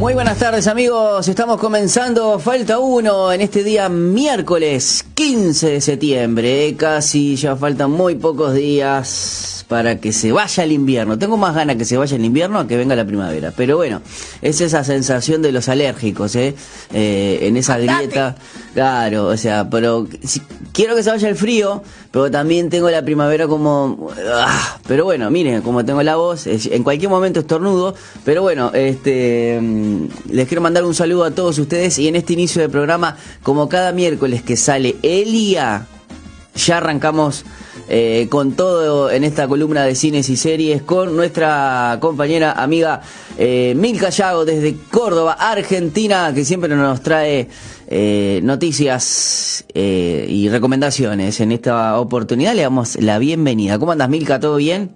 Muy buenas tardes amigos, estamos comenzando Falta Uno en este día miércoles 15 de septiembre, casi ya faltan muy pocos días para que se vaya el invierno. Tengo más ganas que se vaya el invierno a que venga la primavera. Pero bueno, es esa sensación de los alérgicos, ¿eh? eh en esa grieta. Claro, o sea, pero quiero que se vaya el frío, pero también tengo la primavera como... Ah, pero bueno, miren, como tengo la voz, en cualquier momento estornudo. Pero bueno, este mm, les quiero mandar un saludo a todos ustedes y en este inicio de programa, como cada miércoles que sale Elia, ya arrancamos eh, con todo en esta columna de cines y series con nuestra compañera amiga eh, Milka Yago desde Córdoba, Argentina, que siempre nos trae eh, noticias eh, y recomendaciones. En esta oportunidad le damos la bienvenida. ¿Cómo andas, Milka? ¿Todo bien?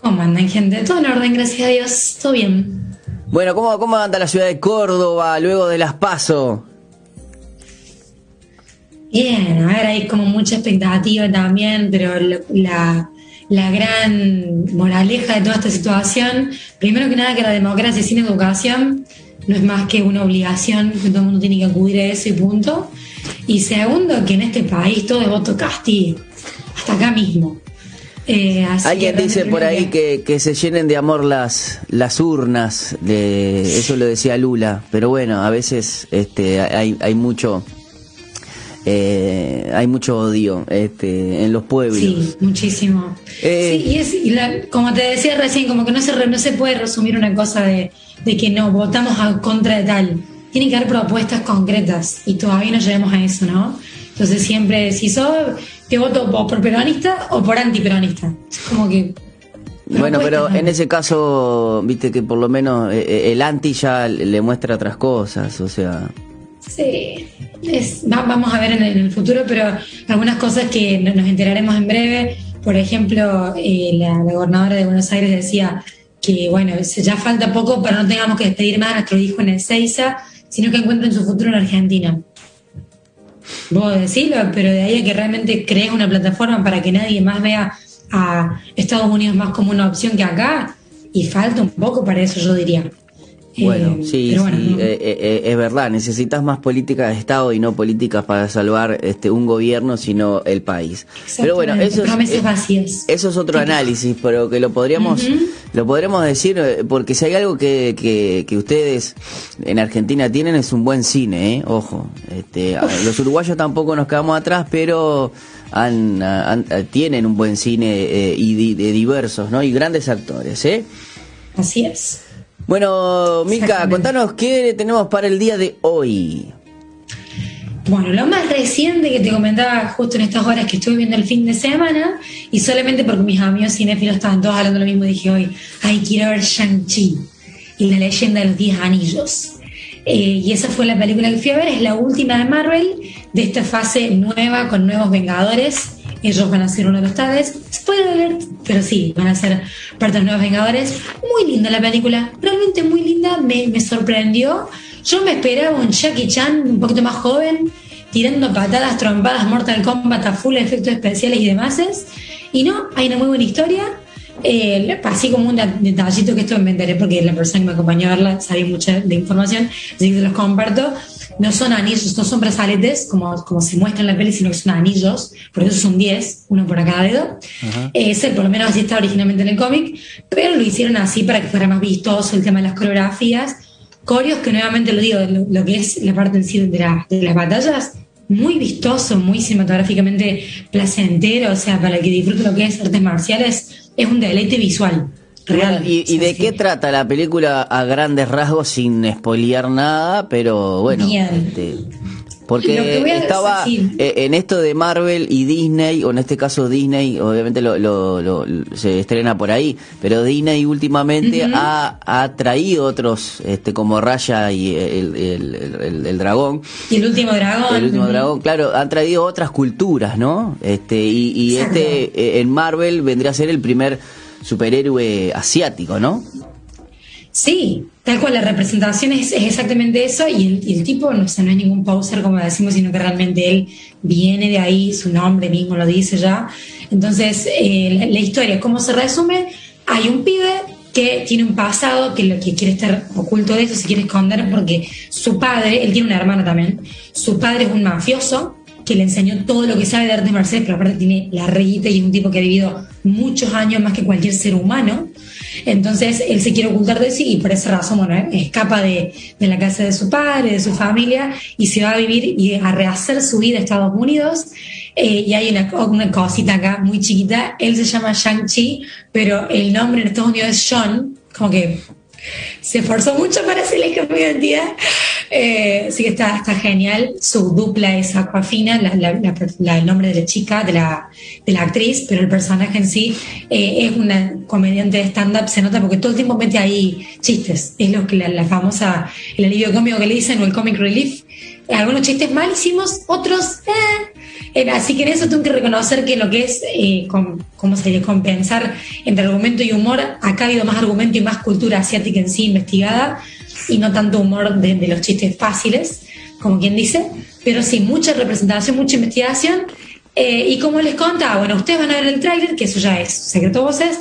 ¿Cómo andan, gente? Todo en orden, gracias a Dios. Todo bien. Bueno, ¿cómo, cómo anda la ciudad de Córdoba luego de las PASO? Bien, a ver, hay como mucha expectativa también, pero la, la gran moraleja de toda esta situación, primero que nada que la democracia sin educación no es más que una obligación, que todo el mundo tiene que acudir a ese punto. Y segundo, que en este país todo es voto castigo, hasta acá mismo. Eh, Alguien dice por ahí que, que, se llenen de amor las, las urnas, de, eso lo decía Lula, pero bueno, a veces este, hay, hay mucho eh, hay mucho odio este, en los pueblos. Sí, muchísimo. Eh, sí, y es, como te decía recién, como que no se, no se puede resumir una cosa de, que no, votamos a contra de tal. Tienen que haber propuestas concretas y todavía no llegamos a eso, ¿no? Entonces siempre, si sos, te voto por peronista o por antiperonista. Es como que bueno, pero en ese caso, viste que por lo menos eh, el anti ya le muestra otras cosas, o sea. Sí, vamos a ver en el, futuro, pero algunas cosas que nos enteraremos en breve. Por ejemplo, eh, la, gobernadora de Buenos Aires decía que, bueno, ya falta poco para no tengamos que despedir más a nuestro hijo en el Seiza, sino que encuentren su futuro en Argentina. Vos decirlo, pero de ahí a que realmente crees una plataforma para que nadie más vea a Estados Unidos más como una opción que acá, y falta un poco para eso, yo diría. Bueno, eh, sí, sí eh, eh, es verdad, necesitas más políticas de Estado y no políticas para salvar este un gobierno, sino el país. Pero bueno, eso es, eso es otro análisis, pero que lo podríamos lo podremos decir porque si hay algo que, que, ustedes en Argentina tienen es un buen cine, ¿eh? ojo. Este, los uruguayos tampoco nos quedamos atrás, pero han, tienen un buen cine y de diversos, ¿no? Y grandes actores, ¿eh? Así es. Bueno, Milka, contanos qué tenemos para el día de hoy. Bueno, lo más reciente que te comentaba justo en estas horas que estuve viendo el fin de semana, y solamente porque mis amigos cinéfilos estaban todos hablando lo mismo, dije hoy, ay, quiero ver Shang-Chi y la leyenda de los 10 anillos. Eh, y esa fue la película que fui a ver, es la última de Marvel, de esta fase nueva con nuevos Vengadores ellos van a ser uno de los tales. Spoiler alert, pero sí, van a ser parte de los nuevos Vengadores. Muy linda la película, realmente muy linda, me, me sorprendió. Yo me esperaba un Jackie Chan un poquito más joven, tirando patadas, trompadas, Mortal Kombat a full efectos especiales y demás. Y no, hay una muy buena historia. Eh, así como un detallito que esto me enteré porque la persona que me acompañó a verla sabía mucha de información, así que se los comparto no son anillos, no son brazaletes, como, como se muestra en la peli, sino que son anillos, por eso son 10, uno por cada dedo. Ese, por lo menos así está originalmente en el cómic, pero lo hicieron así para que fuera más vistoso el tema de las coreografías. Coreos, que nuevamente lo digo, lo, que es la parte en sí de, de las batallas, muy vistoso, muy cinematográficamente placentero, o sea, para el que disfrute lo que es artes marciales, es un deleite visual. ¿Y, de qué trata la película a grandes rasgos sin espoliar nada? Pero bueno, este, porque estaba eh, en esto de Marvel y Disney, o en este caso Disney, obviamente lo, se estrena por ahí, pero Disney últimamente ha, traído otros, este como Raya y el, dragón. Y el último dragón. El último dragón, claro, han traído otras culturas, ¿no? Este y, y este eh, en Marvel vendría a ser el primer superhéroe asiático, ¿no? Sí, tal cual, la representación es, exactamente eso y el, tipo no, no es ningún poser como decimos, sino que realmente él viene de ahí, su nombre mismo lo dice ya. Entonces, eh, la, historia, ¿cómo se resume? Hay un pibe que tiene un pasado que lo que quiere estar oculto de eso, se quiere esconder porque su padre, él tiene una hermana también, su padre es un mafioso que le enseñó todo lo que sabe de artes marciales, pero aparte tiene la reyita y es un tipo que ha vivido muchos años más que cualquier ser humano. Entonces él se quiere ocultar de sí y por esa razón, bueno, escapa de, de, la casa de su padre, de su familia y se va a vivir y a rehacer su vida a Estados Unidos. Eh, y hay una, una, cosita acá muy chiquita. Él se llama Shang-Chi, pero el nombre en Estados Unidos es Sean, como que se esforzó mucho para hacerle cambio de identidad. Eh, que está, genial. Su dupla es Aquafina, el nombre de la chica, de la, actriz, pero el personaje en sí eh, es una comediante de stand-up, se nota porque todo el tiempo mete ahí chistes. Es lo que la, famosa, el alivio cómico que le dicen o el comic relief. Algunos chistes malísimos, otros... Eh, eh, así que en eso tengo que reconocer que lo que es, eh, ¿cómo se dice?, compensar entre argumento y humor, acá ha habido más argumento y más cultura asiática en sí investigada y no tanto humor de, los chistes fáciles, como quien dice, pero sí mucha representación, mucha investigación. Eh, y como les contaba, bueno, ustedes van a ver el tráiler, que eso ya es secreto voces,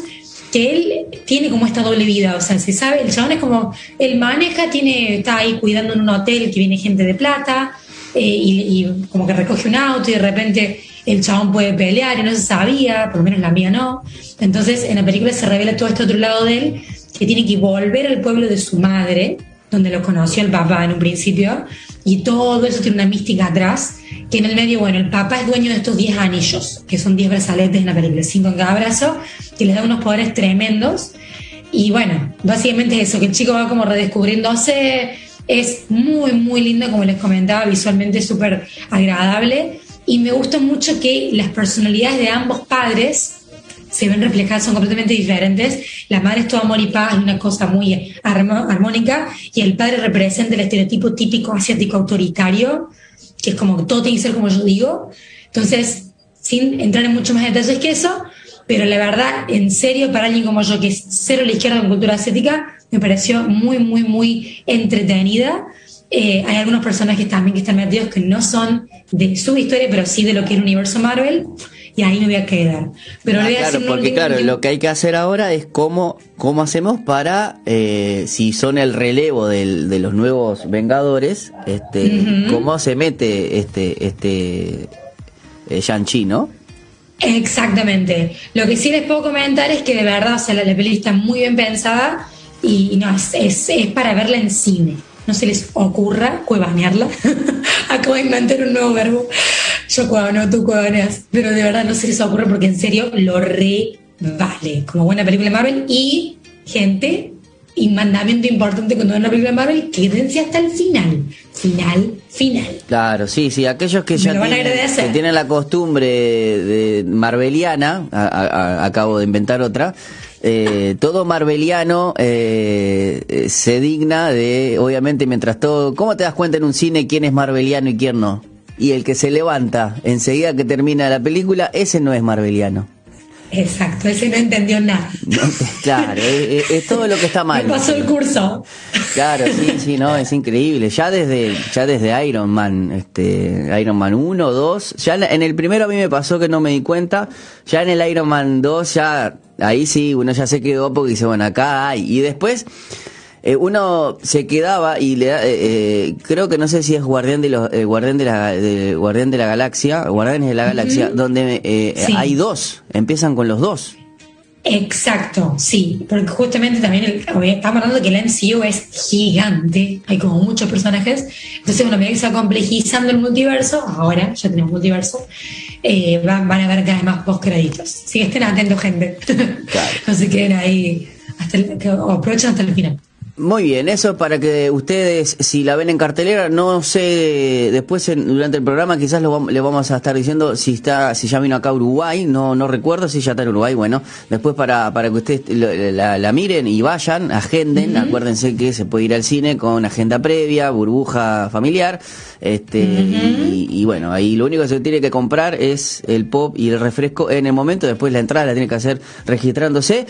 que él tiene como esta doble vida, o sea, se sabe, el chabón es como, él maneja, tiene, está ahí cuidando en un hotel que viene gente de plata, eh, y, como que recoge un auto y de repente el chabón puede pelear y no se sabía, por lo menos la mía no. Entonces en la película se revela todo este otro lado de él, que tiene que volver al pueblo de su madre, donde lo conoció el papá en un principio, y todo eso tiene una mística atrás, que en el medio, bueno, el papá es dueño de estos 10 anillos, que son 10 brazaletes en la película, 5 en cada brazo, que les da unos poderes tremendos. Y bueno, básicamente es eso, que el chico va como redescubriéndose, es muy, muy lindo, como les comentaba, visualmente súper agradable. Y me gusta mucho que las personalidades de ambos padres se ven reflejadas, son completamente diferentes. La madre es todo amor y paz, una cosa muy armónica, y el padre representa el estereotipo típico asiático autoritario, que es como todo tiene que ser como yo digo. Entonces, sin entrar en mucho más detalles que eso, pero la verdad, en serio, para alguien como yo, que es cero a la izquierda con cultura asiática, me pareció muy, muy, muy entretenida. Eh, hay algunos personajes también que están metidos que no son de su historia, pero sí de lo que es el universo Marvel. Y ahí me voy a quedar. Pero ah, claro, porque claro, lo que hay que hacer ahora es cómo, cómo hacemos para, eh, si son el relevo del, de los nuevos Vengadores, este, cómo se mete este, este eh, Shang-Chi, ¿no? Exactamente. Lo que sí les puedo comentar es que de verdad, o sea, la, la peli está muy bien pensada y no, es, es, para verla en cine. No se les ocurra cuevanearla. Acabo de inventar un nuevo verbo. Yo cuevano, tú cuevaneas. Pero de verdad no se les ocurre porque en serio lo re vale. Como buena película de Marvel. Y, gente, y mandamiento importante cuando ven una película de Marvel, quédense hasta el final. Final, final. Claro, sí, sí, aquellos que ya tienen, tienen, la costumbre de marveliana, acabo de inventar otra, eh, todo marveliano eh, eh, se digna de, obviamente, mientras todo, ¿cómo te das cuenta en un cine quién es marveliano y quién no? Y el que se levanta enseguida que termina la película, ese no es marveliano. Exacto, ese no entendió nada. claro, es, todo lo que está mal. Me pasó el curso. Claro, sí, sí, no, es increíble. Ya desde, ya desde Iron Man, este, Iron Man 1, 2, ya en el primero a mí me pasó que no me di cuenta, ya en el Iron Man 2 ya, ahí sí, uno ya se quedó porque dice, bueno, acá hay. Y después, eh, uno se quedaba y le da, eh, eh, creo que no sé si es guardián de los guardián de la guardián de la galaxia guardianes de la galaxia donde hay dos empiezan con los dos. Exacto, sí, porque justamente también estamos hablando de que el MCU es gigante, hay como muchos personajes, entonces bueno, medida que se va complejizando el multiverso, ahora ya tenemos multiverso, van, a ver cada vez más post créditos. Así que estén atentos, gente. no se queden ahí, hasta el, aprovechen hasta el final. Muy bien, eso para que ustedes, si la ven en cartelera, no sé, después durante el programa quizás lo, le vamos a estar diciendo si está, si ya vino acá a Uruguay, no, no recuerdo si ya está en Uruguay, bueno, después para, para que ustedes la, miren y vayan, agenden, acuérdense que se puede ir al cine con agenda previa, burbuja familiar, este, y, y, bueno, ahí lo único que se tiene que comprar es el pop y el refresco en el momento, después la entrada la tiene que hacer registrándose.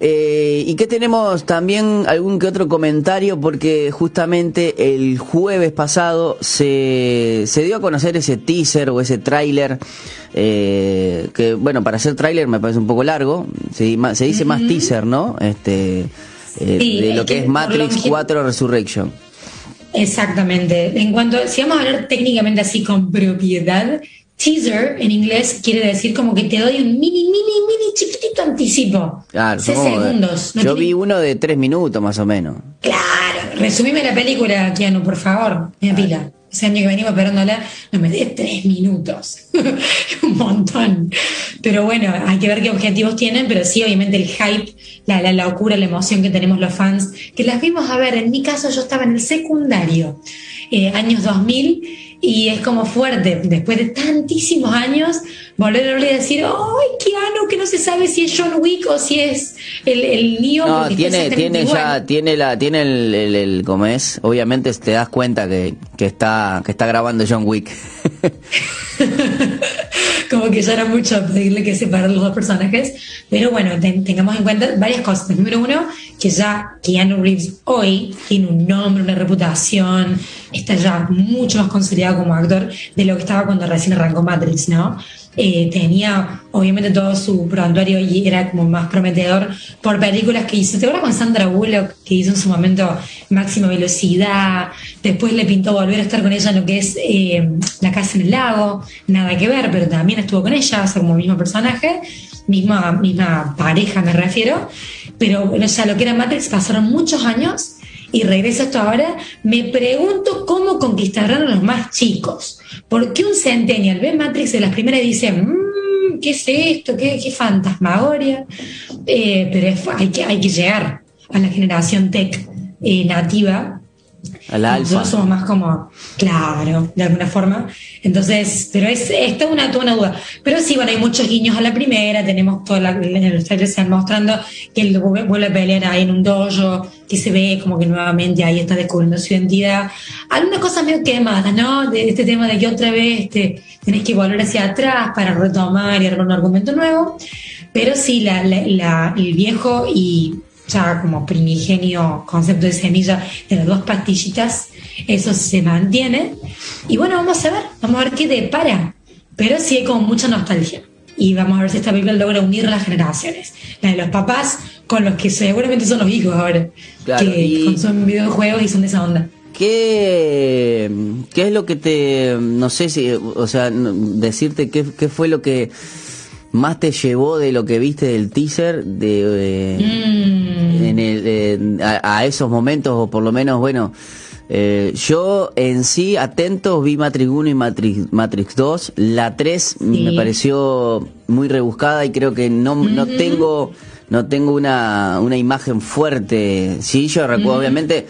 Eh, ¿Y qué tenemos también algún que otro comentario? Porque justamente el jueves pasado se, se dio a conocer ese teaser o ese tráiler, eh, que bueno, para hacer tráiler me parece un poco largo, se, se dice más teaser, ¿no? Este, eh, de lo que, es Matrix 4 Resurrection. Exactamente. En cuanto, si vamos a hablar técnicamente así con propiedad, teaser en inglés quiere decir como que te doy un mini, mini, mini chiquitito anticipo. Claro, segundos. yo vi uno de tres minutos más o menos. Claro, resumime la película, Keanu, por favor. Me pila. Ese año que venimos esperándola, no me des tres minutos. un montón. Pero bueno, hay que ver qué objetivos tienen, pero sí, obviamente el hype, la, la locura, la emoción que tenemos los fans, que las vimos a ver. En mi caso, yo estaba en el secundario, eh, años 2000 y es como fuerte, después de tantísimos años, volver a verle y decir, ¡ay, Keanu! Que no se sabe si es John Wick o si es el, el Neo. No, tiene, tiene ya, tiene la, tiene el, el, el, como es, obviamente te das cuenta que, que está, que está grabando John Wick. como que ya era mucho pedirle que separe los dos personajes, pero bueno, tengamos en cuenta varias cosas. Número uno, que ya Keanu Reeves hoy tiene un nombre, una reputación, está ya mucho más consolidado como actor de lo que estaba cuando recién arrancó Matrix, ¿no? Eh, tenía obviamente todo su prontuario y era como más prometedor por películas que hizo. ¿Te acuerdas con Sandra Bullock que hizo en su momento Máxima Velocidad? Después le pintó volver a estar con ella en lo que es eh, La Casa en el Lago, nada que ver, pero también estuvo con ella, o sea, como el mismo personaje, misma, misma pareja me refiero. Pero, o sea, lo que era Matrix pasaron muchos años y regresa esto ahora, me pregunto cómo conquistarán a los más chicos. ¿Por qué un centennial ve Matrix de las primeras y dice, mmm, ¿qué es esto? ¿Qué, qué fantasmagoria? Eh, pero hay, que, hay que llegar a la generación tech eh, nativa a la alfa. Nosotros somos más como, claro, de alguna forma. Entonces, pero es, es toda una, toda una duda. Pero sí, bueno, hay muchos guiños a la primera, tenemos toda la, en los trailers se mostrando que él vuelve a pelear ahí en un dojo, que se ve como que nuevamente ahí está descubriendo su identidad. Algunas cosas medio quemadas, ¿no? De este tema de que otra vez te, tenés que volver hacia atrás para retomar y armar un argumento nuevo. Pero sí, la, la, el viejo y ya como primigenio concepto de semilla de las dos pastillitas, eso se mantiene. Y bueno, vamos a ver, vamos a ver qué depara. Pero sí hay como mucha nostalgia. Y vamos a ver si esta película logra unir las generaciones. La de los papás con los que seguramente son los hijos ahora. que son videojuegos y son de esa onda. ¿Qué, ¿Qué es lo que te, no sé si, o sea, decirte qué, qué fue lo que más te llevó de lo que viste del teaser de mm. en el, a, esos momentos o por lo menos bueno eh, yo en sí atentos vi Matrix 1 y Matrix, Matrix 2 la 3 me pareció muy rebuscada y creo que no, no tengo no tengo una, una imagen fuerte sí yo recuerdo obviamente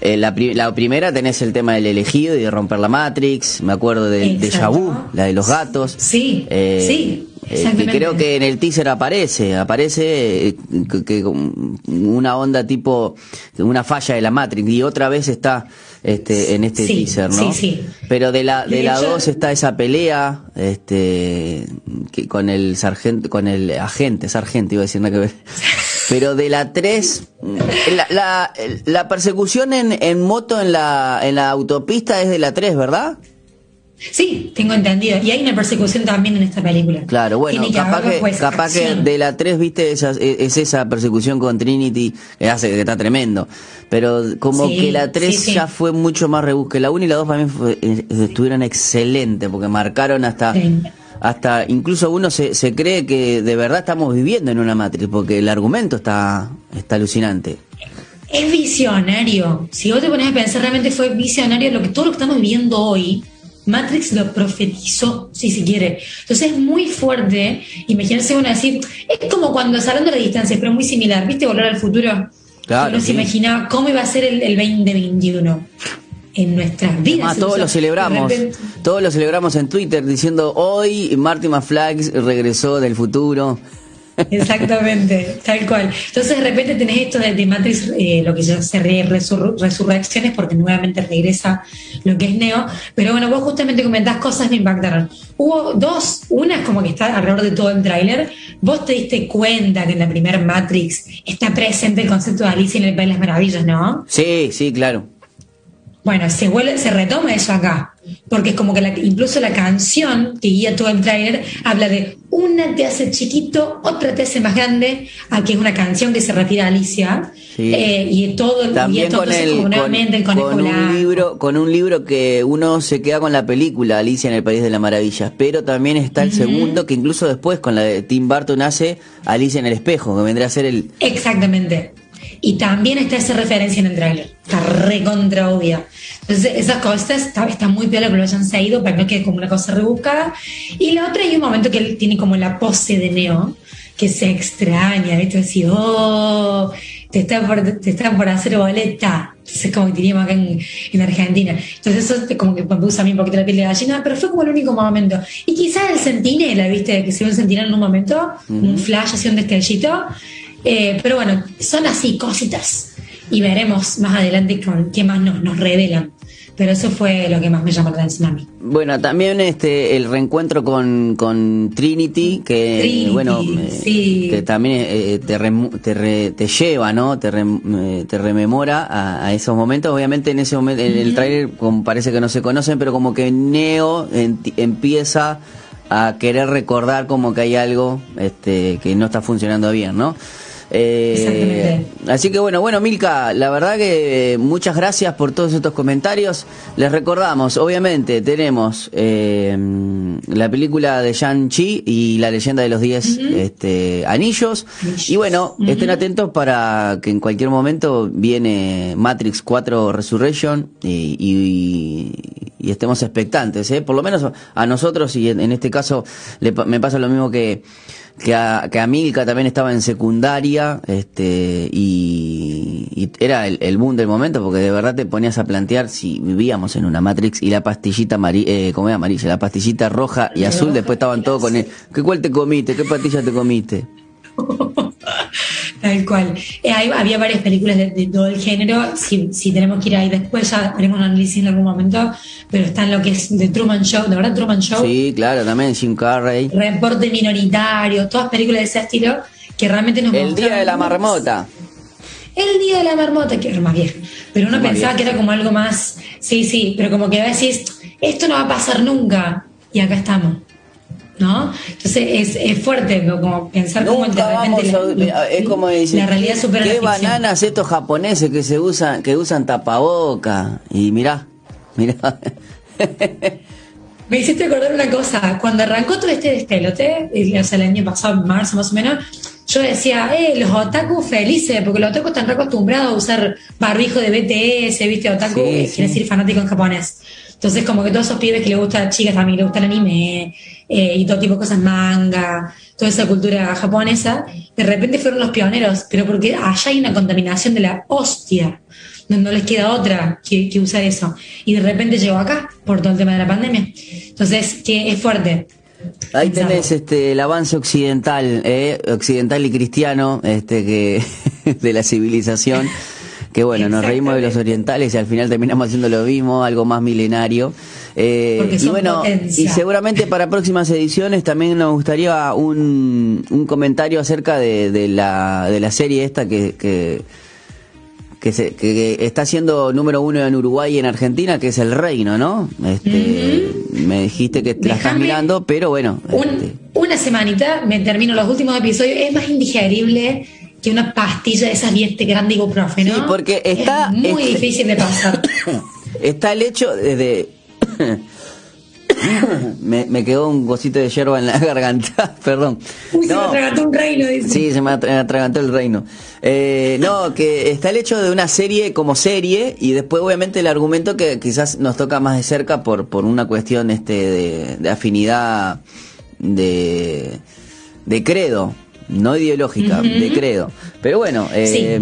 eh, la, la, primera tenés el tema del elegido y de romper la Matrix, me acuerdo de, de Yabu, la de los gatos. Sí, eh, sí. Eh, creo que en el teaser aparece, aparece eh, que, una onda tipo una falla de la Matrix y otra vez está este en este teaser, ¿no? Sí, sí. Pero de la de, la 2 está esa pelea este que con el sargento con el agente, sargento iba a decir nada que ver. Pero de la 3 la, la, la persecución en, en moto en la en la autopista es de la 3, ¿verdad? Sí, tengo entendido. Y hay una persecución también en esta película. Claro, bueno, capaz, que, pues, capaz que de la 3, viste, esa, es esa persecución con Trinity que hace que está tremendo. Pero como que la 3 ya fue mucho más rebusque. La 1 y la 2 para mí eh, estuvieron excelentes porque marcaron hasta... Hasta incluso uno se, se cree que de verdad estamos viviendo en una matriz porque el argumento está, está alucinante es visionario. Si vos te pones a pensar, realmente fue visionario lo que todo lo que estamos viviendo hoy Matrix lo profetizó, si se quiere. Entonces es muy fuerte. Imagínense uno decir, es como cuando saliendo de la distancia, pero muy similar. ¿Viste Volver al futuro? Claro. Uno se imaginaba cómo iba a ser el, 2021 en nuestras vidas. Ah, todos lo celebramos. Todos lo celebramos en Twitter diciendo hoy Marty McFly regresó del futuro. Exactamente, tal cual. Entonces de repente tenés esto de, Matrix, eh, lo que se hace resurrecciones, porque nuevamente regresa lo que es Neo. Pero bueno, vos justamente comentás cosas que me impactaron. Hubo dos, una es como que está alrededor de todo el tráiler. Vos te diste cuenta que en la primera Matrix está presente el concepto de Alicia en el País de las Maravillas, ¿no? Sí, sí, claro. Bueno, se vuelve, se retoma eso acá, porque es como que incluso la canción que guía todo el trailer habla de una te hace chiquito, otra te hace más grande, aquí es una canción que se refiere a Alicia, eh, y todo También con, el, con, un libro, con un libro que uno se queda con la película Alicia en el País de las Maravillas, pero también está el segundo que incluso después con la de Tim Burton hace Alicia en el espejo, que vendría a ser el... Exactamente. Y también está esa referencia en el trailer. Está recontra obvia. Entonces, esas cosas está, está muy piola que lo hayan seguido para que no quede como una cosa rebuscada. Y la otra, hay un momento que él tiene como la pose de Neo, que se extraña, ¿viste? Decir, oh, te está por, te está por hacer boleta. Entonces, como que teníamos acá en, en, Argentina. Entonces, eso como que me puso a mí un poquito la piel de gallina, pero fue como el único momento. Y quizás el sentinela, ¿viste? Que se ve un sentinela en un momento, un flash, así un destellito eh, pero bueno, son así cositas y veremos más adelante con qué más nos, nos revelan. Pero eso fue lo que más me llamó la atención a mí. Bueno, también este el reencuentro con, con Trinity, que bueno, eh, que también eh, te, te, lleva, ¿no? Te, te rememora a, esos momentos. Obviamente en ese momento, en el trailer como parece que no se conocen, pero como que Neo empieza a querer recordar como que hay algo este, que no está funcionando bien, ¿no? Eh, así que bueno, bueno, Milka, la verdad que muchas gracias por todos estos comentarios. Les recordamos, obviamente, tenemos eh, la película de Shang-Chi y la leyenda de los 10 este, anillos. Y bueno, estén atentos para que en cualquier momento viene Matrix 4 Resurrection y, estemos expectantes, ¿eh? por lo menos a nosotros y en, este caso me pasa lo mismo que que a, que Milka también estaba en secundaria este y, era el, el, boom del momento porque de verdad te ponías a plantear si vivíamos en una Matrix y la pastillita amarilla, eh, amarilla, la pastillita roja y azul, después estaban todos con él. ¿Qué cuál te comiste? ¿Qué pastilla te comiste? Tal cual. Eh, había varias películas de, todo el género. Si, si, tenemos que ir ahí después, ya haremos un análisis en algún momento. Pero está en lo que es de Truman Show, ¿de verdad? Truman Show. Sí, claro, también Jim Carrey. Reporte minoritario, todas películas de ese estilo que realmente nos El Día de la Marmota. El Día de la Marmota, que era más viejo. Pero uno pensaba que era como algo más. Sí, sí, pero como que a veces esto no va a pasar nunca. Y acá estamos. ¿no? Entonces es, es fuerte como pensar cómo de repente la, es como la realidad supera qué bananas estos japoneses que se usan que usan tapaboca y mirá, mirá. Me hiciste acordar una cosa, cuando arrancó todo este destelote, o sea, el año pasado, marzo más o menos, yo decía, eh, los otaku felices, porque los otaku están acostumbrados a usar barbijo de BTS, viste, otaku, quiere decir fanático en japonés. Entonces, como que todos esos pibes que les gusta, chicas también les gusta el anime eh, y todo tipo de cosas, manga, toda esa cultura japonesa, de repente fueron los pioneros, pero porque allá hay una contaminación de la hostia, no, les queda otra que, que usa eso. Y de repente llegó acá por todo el tema de la pandemia. Entonces, que es fuerte. Ahí tenés este el avance occidental, eh, occidental y cristiano, este que de la civilización que bueno, nos reímos de los orientales y al final terminamos haciendo lo mismo, algo más milenario. Eh, y bueno, y seguramente para próximas ediciones también nos gustaría un, un comentario acerca de, de, la, de la serie esta que, que que, se, que, está siendo número uno en Uruguay y en Argentina, que es El Reino, ¿no? Este, Me dijiste que la estás mirando, pero bueno. Este. Una semanita, me termino los últimos episodios, es más indigerible que una pastilla de esas bien grande ibuprofeno. Sí, porque está... Es muy difícil de pasar. Está el hecho de... me, me, quedó un cosito de hierba en la garganta, perdón. Uy, se me atragantó un reino, dice. Sí, se me atragantó el reino. Eh, no, que está el hecho de una serie como serie y después obviamente el argumento que quizás nos toca más de cerca por, por una cuestión este de, de afinidad de, de credo no ideológica, de credo. Pero bueno, eh,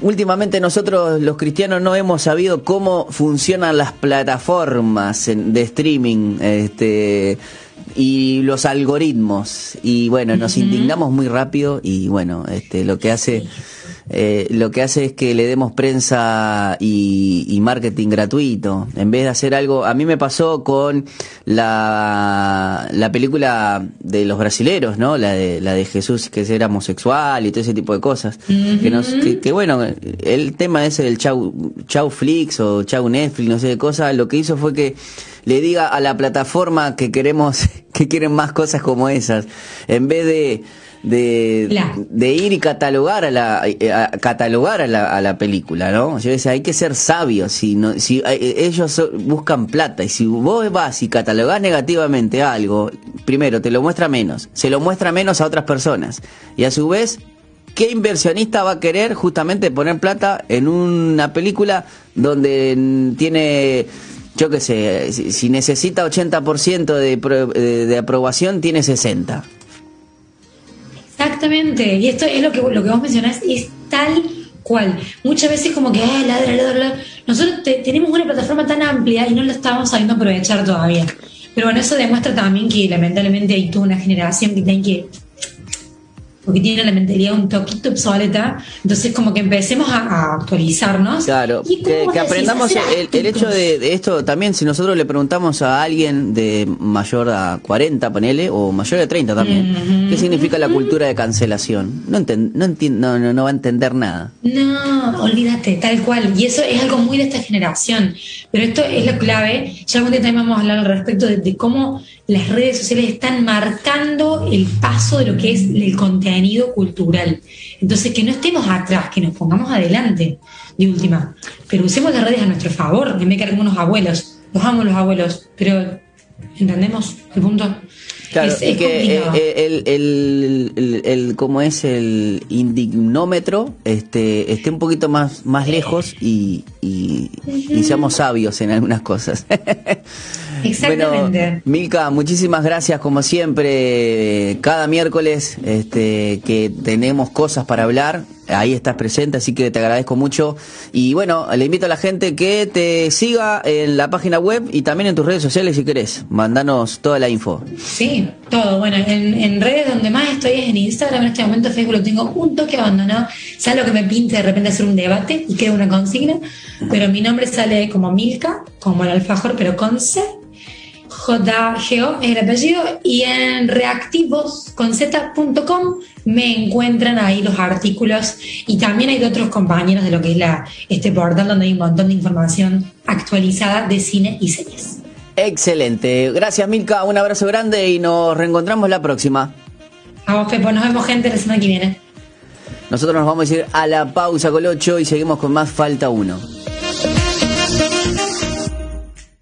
últimamente nosotros los cristianos no hemos sabido cómo funcionan las plataformas de streaming. Este, y los algoritmos. Y bueno, nos indignamos muy rápido y bueno, este, lo que hace... Eh, lo que hace es que le demos prensa y, marketing gratuito. En vez de hacer algo, a mí me pasó con la, la película de los brasileros, ¿no? La de, la de Jesús que era homosexual y todo ese tipo de cosas. que, nos, que, bueno, el tema ese del chau, chau Flix o chau Netflix, no sé de cosas, lo que hizo fue que le diga a la plataforma que queremos, que quieren más cosas como esas. En vez de de, de ir y catalogar a la a catalogar a la, a la película, ¿no? Yo decía, hay que ser sabios, si no, si eh, ellos buscan plata y si vos vas y catalogás negativamente algo, primero te lo muestra menos, se lo muestra menos a otras personas y a su vez ¿Qué inversionista va a querer justamente poner plata en una película donde tiene, yo qué sé, si, necesita 80% de, de, de aprobación, tiene 60%? Exactamente, y esto es lo que, lo que vos mencionás, es tal cual. Muchas veces como que, ah, ladra, ladra, nosotros tenemos una plataforma tan amplia y no la estamos sabiendo aprovechar todavía. Pero bueno, eso demuestra también que lamentablemente hay toda una generación que tiene que porque tiene la mentalidad un toquito obsoleta, entonces como que empecemos a, actualizarnos. Claro, que, aprendamos el, hecho de, esto también, si nosotros le preguntamos a alguien de mayor a 40, ponele, o mayor de 30 también, ¿qué significa la cultura de cancelación? No, no, no, no, va a entender nada. No, olvídate, tal cual, y eso es algo muy de esta generación, pero esto es la clave, ya algún día también vamos a hablar al respecto de cómo las redes sociales están marcando el paso de lo que es el contenido cultural. Entonces, que no estemos atrás, que nos pongamos adelante, de última. Pero usemos las redes a nuestro favor, en vez de como unos abuelos. Los amo los abuelos, pero ¿entendemos el punto? Claro, es, que eh, eh, el, el, el, como es el indignómetro, este, esté un poquito más, más lejos y, y, y seamos sabios en algunas cosas. Exactamente. Bueno, Milka, muchísimas gracias como siempre. Cada miércoles este, que tenemos cosas para hablar, ahí estás presente, así que te agradezco mucho. Y bueno, le invito a la gente que te siga en la página web y también en tus redes sociales si querés. Mandanos toda la info. Sí, todo. Bueno, en, redes donde más estoy es en Instagram. En este momento Facebook lo tengo un toque abandonado. Sale lo que me pinte de repente hacer un debate y queda una consigna. Pero mi nombre sale como Milka, como el alfajor, pero con C JGO es el apellido, y en reactivosconz.com me encuentran ahí los artículos y también hay de otros compañeros de lo que es la, este portal donde hay un montón de información actualizada de cine y series. Excelente. Gracias Milka, un abrazo grande y nos reencontramos la próxima. A vos Pepo, nos vemos gente la semana que viene. Nosotros nos vamos a ir a la pausa Colocho y seguimos con más Falta 1.